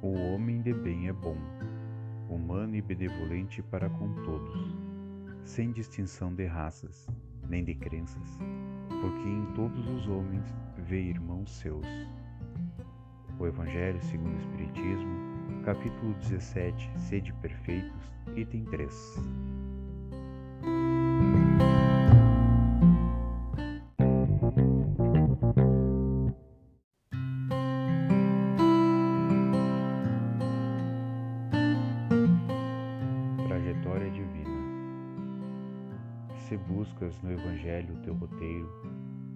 O homem de bem é bom, humano e benevolente para com todos, sem distinção de raças, nem de crenças, porque em todos os homens vê irmãos seus. O Evangelho segundo o Espiritismo, capítulo 17, Sede Perfeitos, item 3. Se buscas no Evangelho o teu roteiro,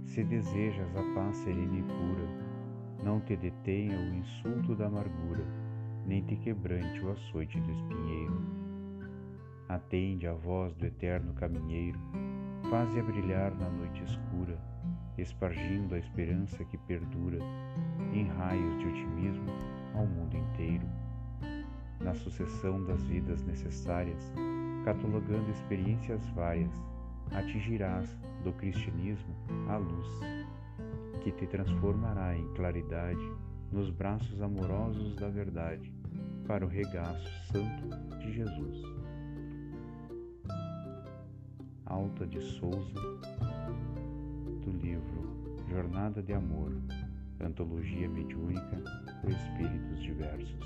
se desejas a paz serena e pura, não te detenha o insulto da amargura, nem te quebrante o açoite do espinheiro. Atende à voz do eterno caminheiro, faze-a brilhar na noite escura, espargindo a esperança que perdura em raios de otimismo ao mundo inteiro na sucessão das vidas necessárias, catalogando experiências várias, atingirás do cristianismo a luz, que te transformará em claridade nos braços amorosos da verdade, para o regaço santo de Jesus. Alta de Souza, do livro Jornada de Amor, Antologia Mediúnica por Espíritos Diversos.